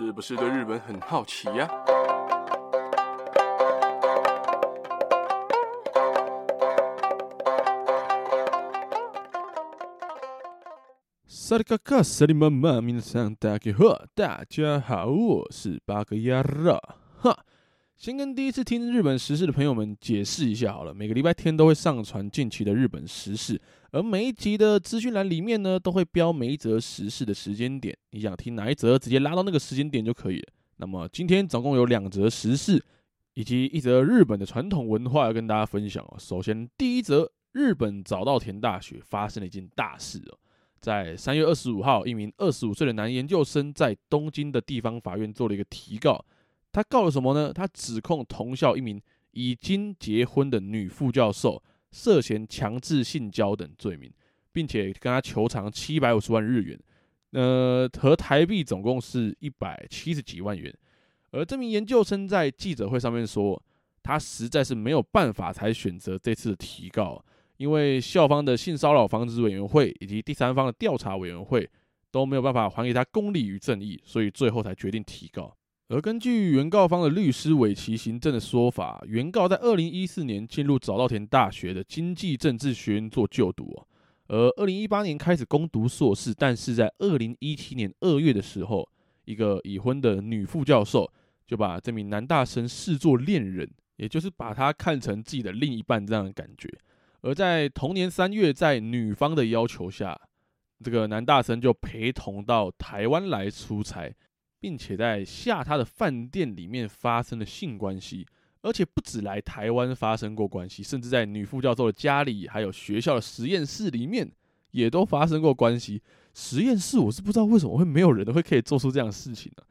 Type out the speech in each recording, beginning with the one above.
是不是对日本很好奇呀？萨里卡卡，萨里妈妈，明天上大家好，大家好，我是八格亚罗。哈，先跟第一次听日本时事的朋友们解释一下好了，每个礼拜天都会上传近期的日本时事。而每一集的资讯栏里面呢，都会标每一则时事的时间点。你想听哪一则，直接拉到那个时间点就可以了。那么今天总共有两则时事，以及一则日本的传统文化要跟大家分享哦。首先，第一则，日本早稻田大学发生了一件大事哦，在三月二十五号，一名二十五岁的男研究生在东京的地方法院做了一个提告。他告了什么呢？他指控同校一名已经结婚的女副教授。涉嫌强制性交等罪名，并且跟他求偿七百五十万日元，呃，和台币总共是一百七十几万元。而这名研究生在记者会上面说，他实在是没有办法才选择这次的提告，因为校方的性骚扰防止委员会以及第三方的调查委员会都没有办法还给他公理与正义，所以最后才决定提告。而根据原告方的律师尾崎行政的说法，原告在二零一四年进入早稻田大学的经济政治学院做就读，而二零一八年开始攻读硕士，但是在二零一七年二月的时候，一个已婚的女副教授就把这名男大生视作恋人，也就是把他看成自己的另一半这样的感觉。而在同年三月，在女方的要求下，这个男大生就陪同到台湾来出差。并且在下榻的饭店里面发生了性关系，而且不止来台湾发生过关系，甚至在女副教授的家里，还有学校的实验室里面也都发生过关系。实验室我是不知道为什么会没有人会可以做出这样的事情呢？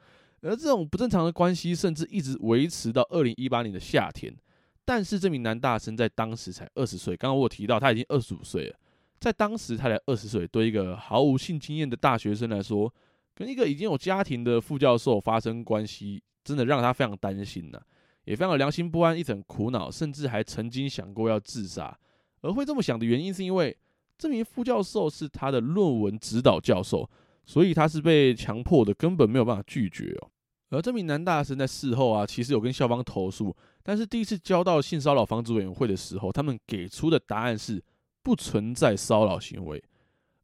而这种不正常的关系，甚至一直维持到二零一八年的夏天。但是这名男大生在当时才二十岁，刚刚我有提到他已经二十五岁了，在当时他才二十岁，对一个毫无性经验的大学生来说。跟一个已经有家庭的副教授发生关系，真的让他非常担心呐，也非常的良心不安，一直很苦恼，甚至还曾经想过要自杀。而会这么想的原因，是因为这名副教授是他的论文指导教授，所以他是被强迫的，根本没有办法拒绝哦。而这名男大生在事后啊，其实有跟校方投诉，但是第一次交到性骚扰防治委员会的时候，他们给出的答案是不存在骚扰行为。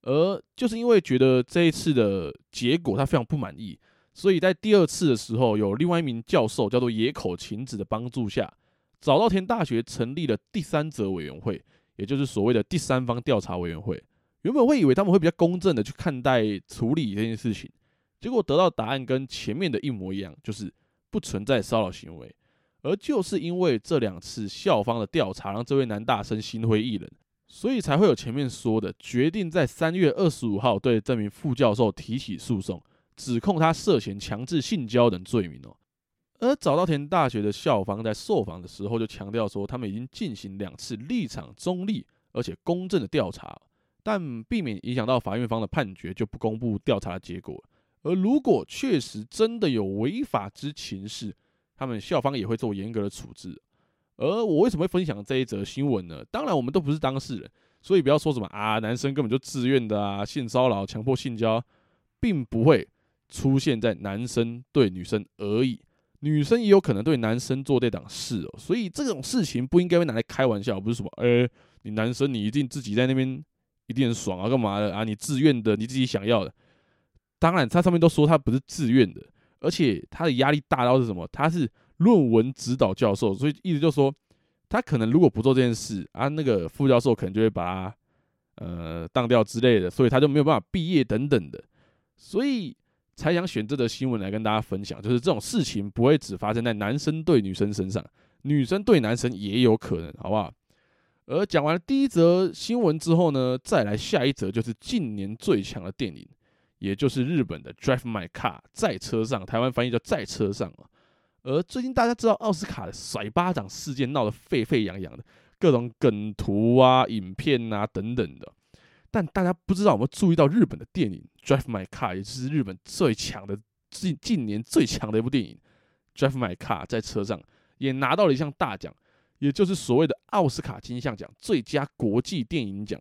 而就是因为觉得这一次的结果他非常不满意，所以在第二次的时候，有另外一名教授叫做野口晴子的帮助下，早稻田大学成立了第三者委员会，也就是所谓的第三方调查委员会。原本会以为他们会比较公正的去看待处理这件事情，结果得到答案跟前面的一模一样，就是不存在骚扰行为。而就是因为这两次校方的调查，让这位男大生心灰意冷。所以才会有前面说的，决定在三月二十五号对这名副教授提起诉讼，指控他涉嫌强制性交等罪名哦。而早稻田大学的校方在受访的时候就强调说，他们已经进行两次立场中立而且公正的调查，但避免影响到法院方的判决，就不公布调查的结果。而如果确实真的有违法之情事，他们校方也会做严格的处置。而我为什么会分享这一则新闻呢？当然，我们都不是当事人，所以不要说什么啊，男生根本就自愿的啊，性骚扰、强迫性交，并不会出现在男生对女生而已，女生也有可能对男生做这档事哦。所以这种事情不应该被拿来开玩笑，不是什么，呃，你男生你一定自己在那边一定很爽啊，干嘛的啊？你自愿的，你自己想要的。当然，他上面都说他不是自愿的，而且他的压力大到是什么？他是。论文指导教授，所以意思就是说，他可能如果不做这件事啊，那个副教授可能就会把他呃当掉之类的，所以他就没有办法毕业等等的，所以才想选这则新闻来跟大家分享，就是这种事情不会只发生在男生对女生身上，女生对男生也有可能，好不好？而讲完了第一则新闻之后呢，再来下一则就是近年最强的电影，也就是日本的《Drive My Car》在车上，台湾翻译叫在车上啊。而最近大家知道奥斯卡的甩巴掌事件闹得沸沸扬扬的，各种梗图啊、影片啊等等的，但大家不知道有没有注意到日本的电影《Drive My Car》，也就是日本最强的近近年最强的一部电影《Drive My Car》在车上也拿到了一项大奖，也就是所谓的奥斯卡金像奖最佳国际电影奖。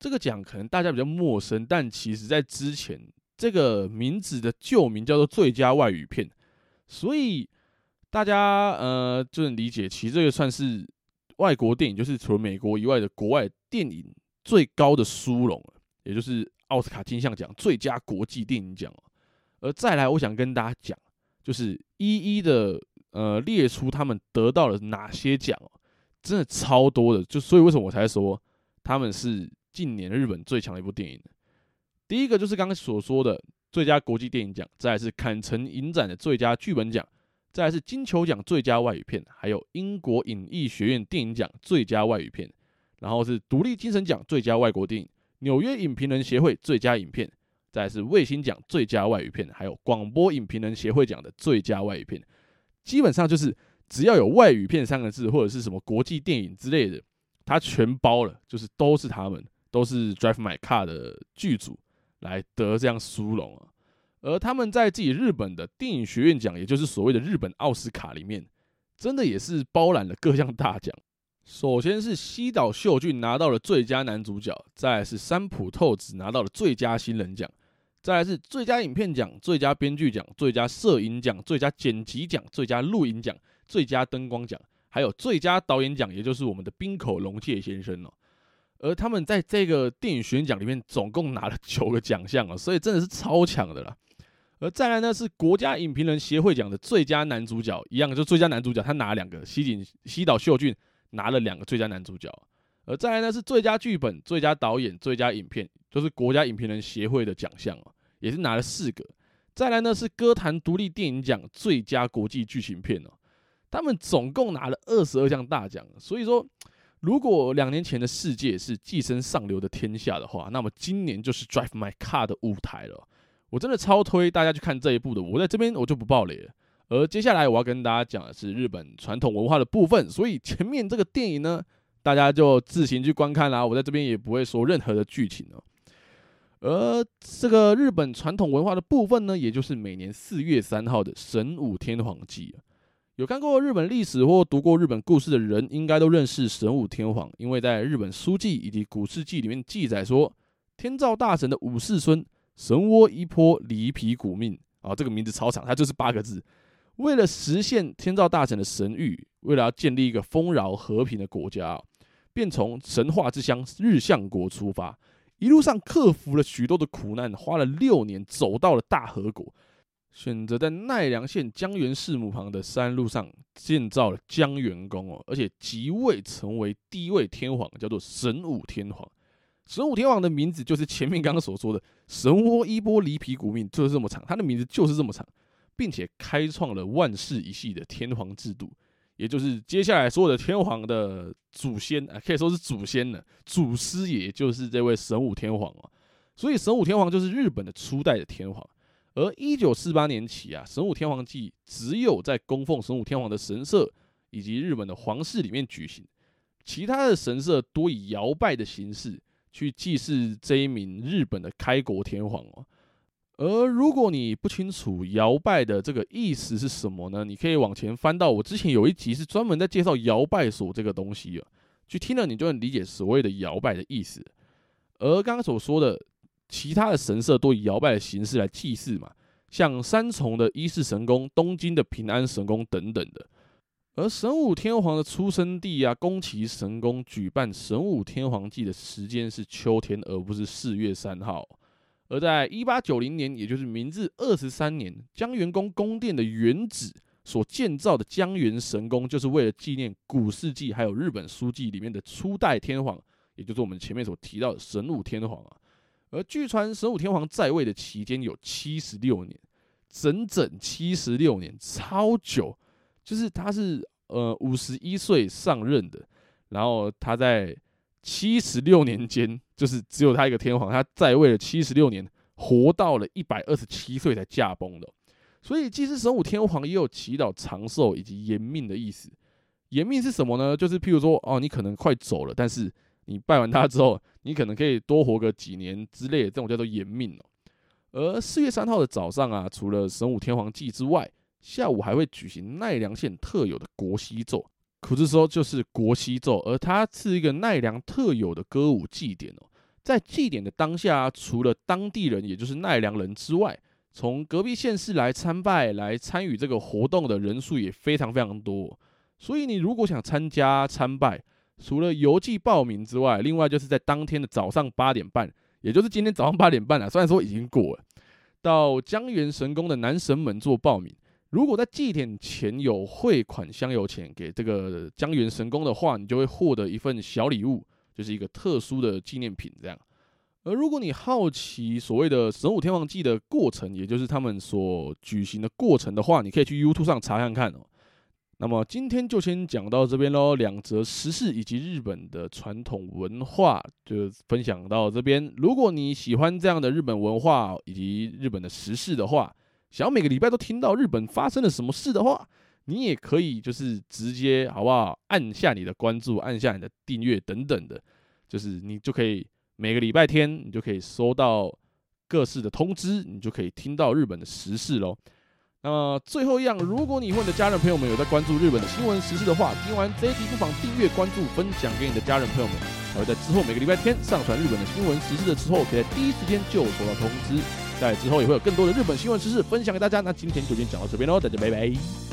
这个奖可能大家比较陌生，但其实在之前这个名字的旧名叫做最佳外语片，所以大家呃就能理解，其实这个算是外国电影，就是除了美国以外的国外电影最高的殊荣，也就是奥斯卡金像奖最佳国际电影奖。而再来，我想跟大家讲，就是一一的呃列出他们得到了哪些奖，真的超多的，就所以为什么我才说他们是近年日本最强的一部电影呢。第一个就是刚刚所说的最佳国际电影奖，再来是坎城影展的最佳剧本奖，再来是金球奖最佳外语片，还有英国影艺学院电影奖最佳外语片，然后是独立精神奖最佳外国电影，纽约影评人协会最佳影片，再来是卫星奖最佳外语片，还有广播影评人协会奖的最佳外语片。基本上就是只要有外语片三个字或者是什么国际电影之类的，它全包了，就是都是他们，都是 Drive My Car 的剧组。来得这样殊荣啊，而他们在自己日本的电影学院奖，也就是所谓的日本奥斯卡里面，真的也是包揽了各项大奖。首先是西岛秀俊拿到了最佳男主角，再来是三浦透子拿到了最佳新人奖，再来是最佳影片奖、最佳编剧奖、最佳摄影奖、最佳剪辑奖、最佳录影奖、最佳灯光奖，还有最佳导演奖，也就是我们的滨口龙介先生哦。而他们在这个电影学院奖里面总共拿了九个奖项啊，所以真的是超强的啦。而再来呢是国家影评人协会奖的最佳男主角，一样就最佳男主角他拿了两个，西井西岛秀俊拿了两个最佳男主角。而再来呢是最佳剧本、最佳导演、最佳影片，就是国家影评人协会的奖项啊，也是拿了四个。再来呢是歌坛独立电影奖最佳国际剧情片哦，他们总共拿了二十二项大奖，所以说。如果两年前的世界是寄生上流的天下的话，那么今年就是 Drive My Car 的舞台了。我真的超推大家去看这一部的。我在这边我就不爆雷了。而接下来我要跟大家讲的是日本传统文化的部分，所以前面这个电影呢，大家就自行去观看啦。我在这边也不会说任何的剧情哦。而这个日本传统文化的部分呢，也就是每年四月三号的神武天皇祭。有看过日本历史或读过日本故事的人，应该都认识神武天皇，因为在日本书记以及古事记里面记载说，天照大神的五世孙神窝一坡离皮古命啊，这个名字超长，它就是八个字。为了实现天照大神的神谕，为了要建立一个丰饶和平的国家，便从神话之乡日向国出发，一路上克服了许多的苦难，花了六年走到了大和国。选择在奈良县江原市母旁的山路上建造了江原宫哦，而且即位成为第一位天皇，叫做神武天皇。神武天皇的名字就是前面刚刚所说的神窝一波离皮古命，就是这么长，他的名字就是这么长，并且开创了万世一系的天皇制度，也就是接下来所有的天皇的祖先啊，可以说是祖先呢，祖师爷就是这位神武天皇啊。所以神武天皇就是日本的初代的天皇。而一九四八年起啊，神武天皇祭只有在供奉神武天皇的神社以及日本的皇室里面举行，其他的神社多以遥拜的形式去祭祀这一名日本的开国天皇哦。而如果你不清楚摇拜的这个意思是什么呢？你可以往前翻到我之前有一集是专门在介绍摇拜所这个东西啊，去听了你就能理解所谓的摇拜的意思。而刚刚所说的。其他的神社都以摇拜的形式来祭祀嘛，像三重的伊势神宫、东京的平安神宫等等的。而神武天皇的出生地啊，宫崎神宫举办神武天皇祭的时间是秋天，而不是四月三号。而在一八九零年，也就是明治二十三年，江原宫宫殿的原址所建造的江原神宫，就是为了纪念古世纪还有日本书记里面的初代天皇，也就是我们前面所提到的神武天皇啊。而据传，神武天皇在位的期间有七十六年，整整七十六年，超久。就是他是呃五十一岁上任的，然后他在七十六年间，就是只有他一个天皇，他在位了七十六年，活到了一百二十七岁才驾崩的。所以，祭祀神武天皇也有祈祷长寿以及延命的意思。延命是什么呢？就是譬如说，哦，你可能快走了，但是。你拜完他之后，你可能可以多活个几年之类的，这种叫做延命哦。而四月三号的早上啊，除了神武天皇祭之外，下午还会举行奈良县特有的国西奏，可是说就是国西奏，而它是一个奈良特有的歌舞祭典哦。在祭典的当下，除了当地人，也就是奈良人之外，从隔壁县市来参拜、来参与这个活动的人数也非常非常多。所以你如果想参加参拜，除了邮寄报名之外，另外就是在当天的早上八点半，也就是今天早上八点半啊，虽然说已经过了，到江原神宫的男神门做报名。如果在祭典前有汇款香油钱给这个江原神宫的话，你就会获得一份小礼物，就是一个特殊的纪念品这样。而如果你好奇所谓的神武天皇祭的过程，也就是他们所举行的过程的话，你可以去 YouTube 上查看看哦。那么今天就先讲到这边喽，两则时事以及日本的传统文化就分享到这边。如果你喜欢这样的日本文化以及日本的时事的话，想要每个礼拜都听到日本发生了什么事的话，你也可以就是直接好不好？按下你的关注，按下你的订阅等等的，就是你就可以每个礼拜天你就可以收到各式的通知，你就可以听到日本的时事喽。那么最后一样，如果你和你的家人朋友们有在关注日本的新闻时事的话，听完这一集不妨订阅、关注、分享给你的家人朋友们，还会在之后每个礼拜天上传日本的新闻时事的时候，可以在第一时间就收到通知。在之后也会有更多的日本新闻知识分享给大家。那今天就先讲到这边喽，大家拜拜。